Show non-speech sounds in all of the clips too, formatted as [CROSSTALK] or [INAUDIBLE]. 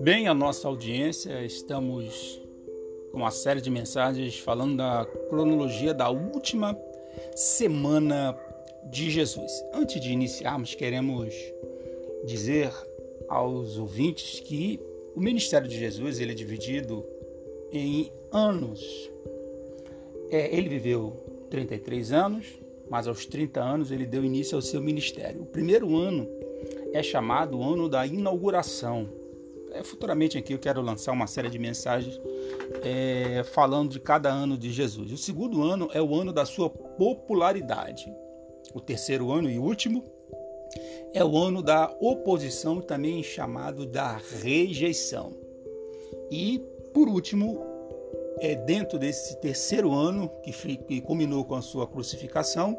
Bem, a nossa audiência, estamos com uma série de mensagens falando da cronologia da última semana de Jesus. Antes de iniciarmos, queremos dizer aos ouvintes que o ministério de Jesus ele é dividido em anos. É, ele viveu 33 anos, mas aos 30 anos ele deu início ao seu ministério. O primeiro ano é chamado o ano da inauguração é, futuramente aqui eu quero lançar uma série de mensagens é, falando de cada ano de Jesus. O segundo ano é o ano da sua popularidade. O terceiro ano e último é o ano da oposição, também chamado da rejeição. E, por último, é dentro desse terceiro ano, que, que culminou com a sua crucificação,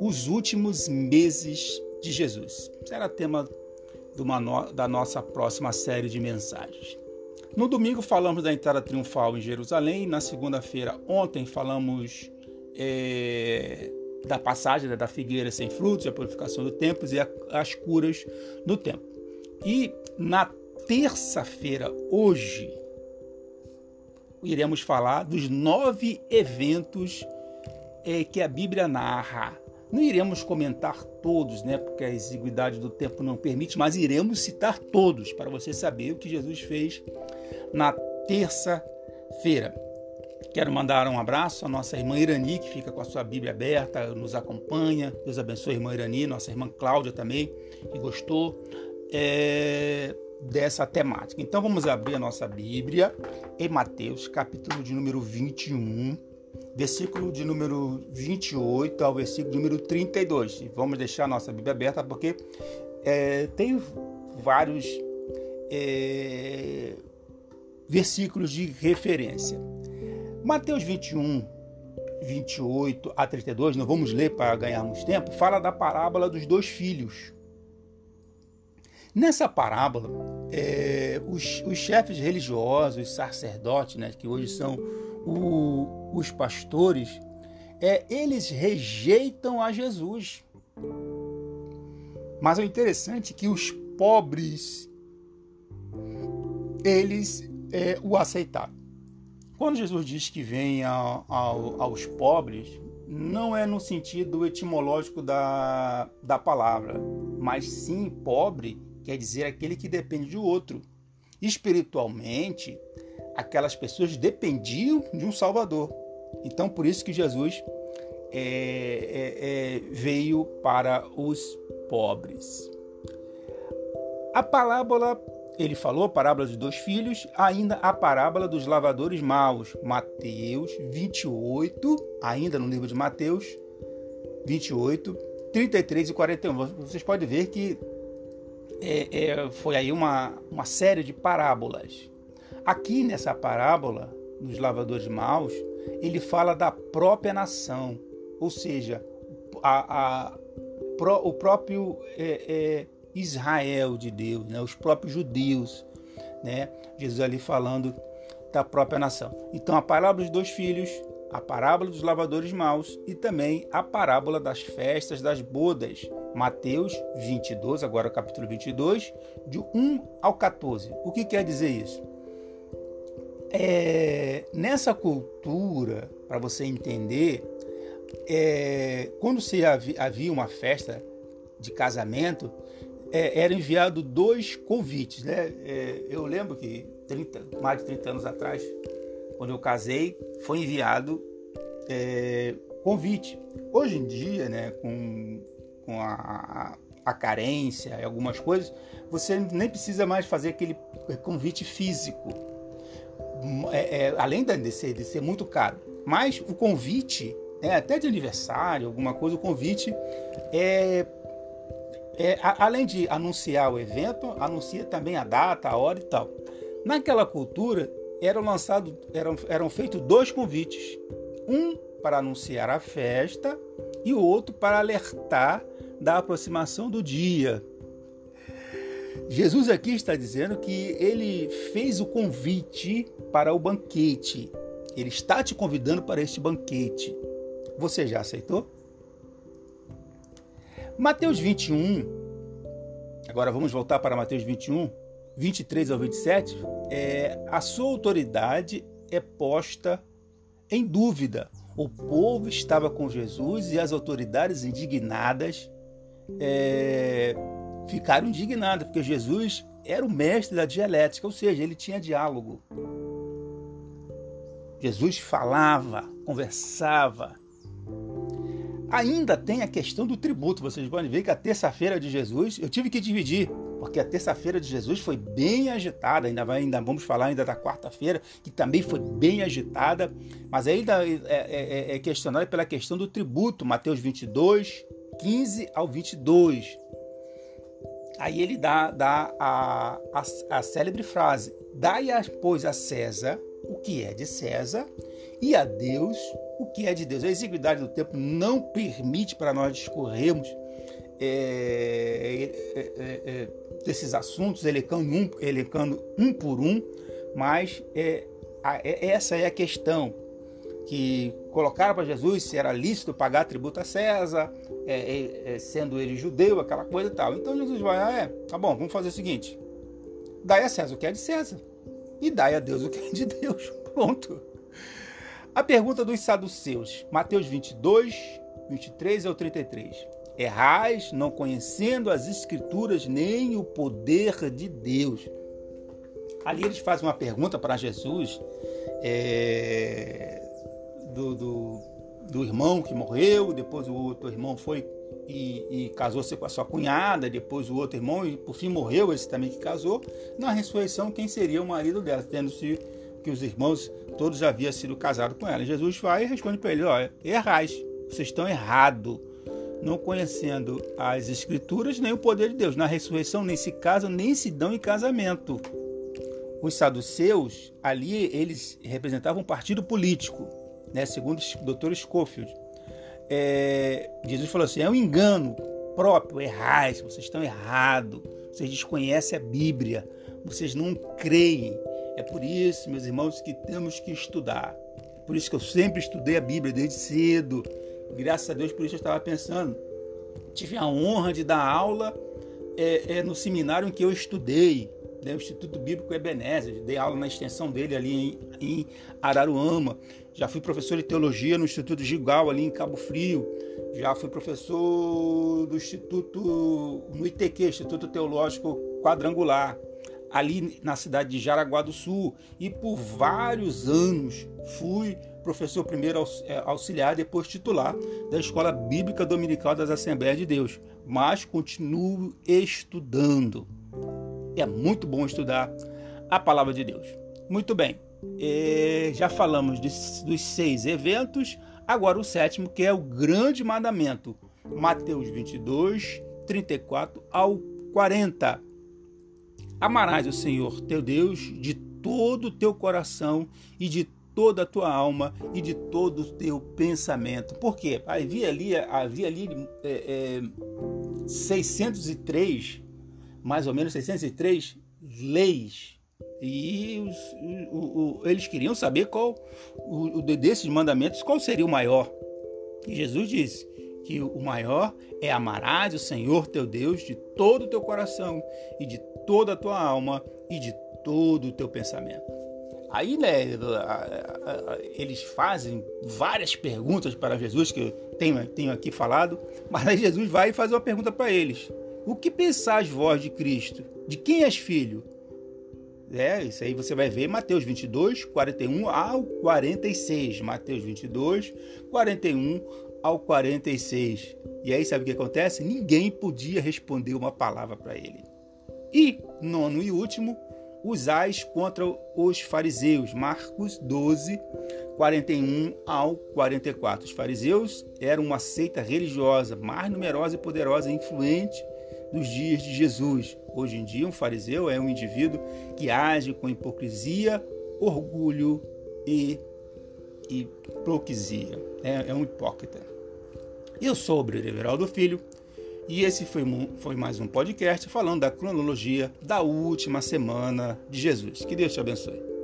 os últimos meses de Jesus. Será tema no, da nossa próxima série de mensagens. No domingo falamos da entrada triunfal em Jerusalém, na segunda-feira, ontem, falamos é, da passagem né, da figueira sem frutos, a purificação do templo e a, as curas do templo. E na terça-feira, hoje, iremos falar dos nove eventos é, que a Bíblia narra não iremos comentar todos, né, porque a exiguidade do tempo não permite, mas iremos citar todos para você saber o que Jesus fez na terça-feira. Quero mandar um abraço à nossa irmã Irani, que fica com a sua Bíblia aberta, nos acompanha. Deus abençoe a irmã Irani, nossa irmã Cláudia também, que gostou é, dessa temática. Então vamos abrir a nossa Bíblia em Mateus, capítulo de número 21 versículo de número 28 ao versículo de número 32. E vamos deixar a nossa Bíblia aberta porque é, tem vários é, versículos de referência. Mateus 21, 28 a 32, nós vamos ler para ganharmos tempo, fala da parábola dos dois filhos. Nessa parábola, é, os, os, chefes religiosos, os sacerdotes, né, que hoje são o, os pastores, é, eles rejeitam a Jesus. Mas o interessante é que os pobres, eles é, o aceitaram. Quando Jesus diz que vem aos pobres, não é no sentido etimológico da, da palavra, mas sim pobre quer dizer aquele que depende de outro. Espiritualmente, aquelas pessoas dependiam de um Salvador. Então, por isso que Jesus é, é, é, veio para os pobres. A parábola, ele falou, a parábola dos dois filhos, ainda a parábola dos lavadores maus, Mateus 28, ainda no livro de Mateus 28, 33 e 41. Vocês podem ver que é, é, foi aí uma, uma série de parábolas. Aqui nessa parábola dos lavadores maus, ele fala da própria nação, ou seja, a, a pro, o próprio é, é, Israel de Deus, né? os próprios judeus, né? Jesus ali falando da própria nação. Então a parábola dos dois filhos, a parábola dos lavadores maus e também a parábola das festas das bodas. Mateus 22, agora capítulo 22, de 1 ao 14. O que quer dizer isso? É, nessa cultura, para você entender, é, quando se havia, uma festa de casamento, é, era enviado dois convites. Né? É, eu lembro que 30, mais de 30 anos atrás, quando eu casei, foi enviado é, convite. Hoje em dia, né, com, com a, a, carência e algumas coisas, você nem precisa mais fazer aquele convite físico é, é, além de ser, de ser muito caro, mas o convite, é, até de aniversário, alguma coisa, o convite é, é a, além de anunciar o evento, anuncia também a data, a hora e tal. Naquela cultura eram lançados, eram, eram feitos dois convites, um para anunciar a festa e o outro para alertar da aproximação do dia. Jesus aqui está dizendo que ele fez o convite para o banquete. Ele está te convidando para este banquete. Você já aceitou? Mateus 21, agora vamos voltar para Mateus 21, 23 ao 27, é, a sua autoridade é posta em dúvida. O povo estava com Jesus e as autoridades indignadas é, ficaram indignadas, porque Jesus era o mestre da dialética, ou seja, ele tinha diálogo. Jesus falava, conversava. Ainda tem a questão do tributo. Vocês podem ver que a terça-feira de Jesus, eu tive que dividir, porque a terça-feira de Jesus foi bem agitada. Ainda, vai, ainda vamos falar ainda da quarta-feira, que também foi bem agitada. Mas ainda é, é, é, é questionada pela questão do tributo. Mateus 22, 15 ao 22. Aí ele dá, dá a, a, a célebre frase: Dai, pois, a César o que é de César e a Deus o que é de Deus. A exiguidade do tempo não permite para nós discorrermos é, é, é, é desses assuntos, elencando um, elencando um por um, mas é, é, essa é a questão que colocaram para Jesus se era lícito pagar tributo a César, sendo ele judeu, aquela coisa e tal. Então Jesus vai, ah, é, tá bom, vamos fazer o seguinte: dai a César o que é de César e dai a Deus o que é de Deus. [LAUGHS] Pronto. A pergunta dos saduceus, Mateus 22, 23 ao 33. Errais, não conhecendo as escrituras nem o poder de Deus. Ali eles fazem uma pergunta para Jesus é, do, do, do irmão que morreu, depois o outro irmão foi e, e casou-se com a sua cunhada, depois o outro irmão, e por fim morreu esse também que casou. Na ressurreição, quem seria o marido dela? Tendo-se que os irmãos todos haviam sido casados com ela. Jesus vai e responde para ele: Olha, errais, vocês estão errados, não conhecendo as Escrituras nem o poder de Deus. Na ressurreição, nem se casam, nem se dão em casamento. Os saduceus, ali, eles representavam um partido político, né, segundo o Dr. Schofield é, Jesus falou assim: é um engano próprio, errais, vocês estão errados, vocês desconhecem a Bíblia, vocês não creem. É por isso, meus irmãos, que temos que estudar. Por isso que eu sempre estudei a Bíblia desde cedo. Graças a Deus, por isso eu estava pensando. Tive a honra de dar aula é, é, no seminário em que eu estudei, né, o Instituto Bíblico Ebenezer. Dei aula na extensão dele ali em, em Araruama. Já fui professor de teologia no Instituto Gigal, ali em Cabo Frio. Já fui professor do Instituto, no ITQ, Instituto Teológico Quadrangular, ali na cidade de Jaraguá do Sul. E por vários anos fui professor primeiro é, auxiliar, depois titular da Escola Bíblica Dominical das Assembleias de Deus. Mas continuo estudando. É muito bom estudar a palavra de Deus. Muito bem. É, já falamos dos seis eventos, agora o sétimo, que é o grande mandamento, Mateus 22, 34 ao 40. Amarás o Senhor teu Deus de todo o teu coração e de toda a tua alma e de todo o teu pensamento. Por quê? Havia ali, havia ali é, é, 603, mais ou menos 603 leis e os, o, o, eles queriam saber qual o, desses mandamentos qual seria o maior. E Jesus disse que o maior é amarás o Senhor teu Deus de todo o teu coração e de toda a tua alma e de todo o teu pensamento. Aí, né, eles fazem várias perguntas para Jesus, que eu tenho, tenho aqui falado, mas aí Jesus vai e faz uma pergunta para eles: O que pensais vós de Cristo? De quem és filho? É, isso aí você vai ver Mateus 22, 41 ao 46. Mateus 22, 41 ao 46. E aí sabe o que acontece? Ninguém podia responder uma palavra para ele. E, nono e último, usais contra os fariseus. Marcos 12, 41 ao 44. Os fariseus eram uma seita religiosa mais numerosa e poderosa e influente dos dias de Jesus. Hoje em dia, um fariseu é um indivíduo que age com hipocrisia, orgulho e hipocrisia. É, é um hipócrita. Eu sou o Everaldo Filho e esse foi, foi mais um podcast falando da cronologia da última semana de Jesus. Que Deus te abençoe.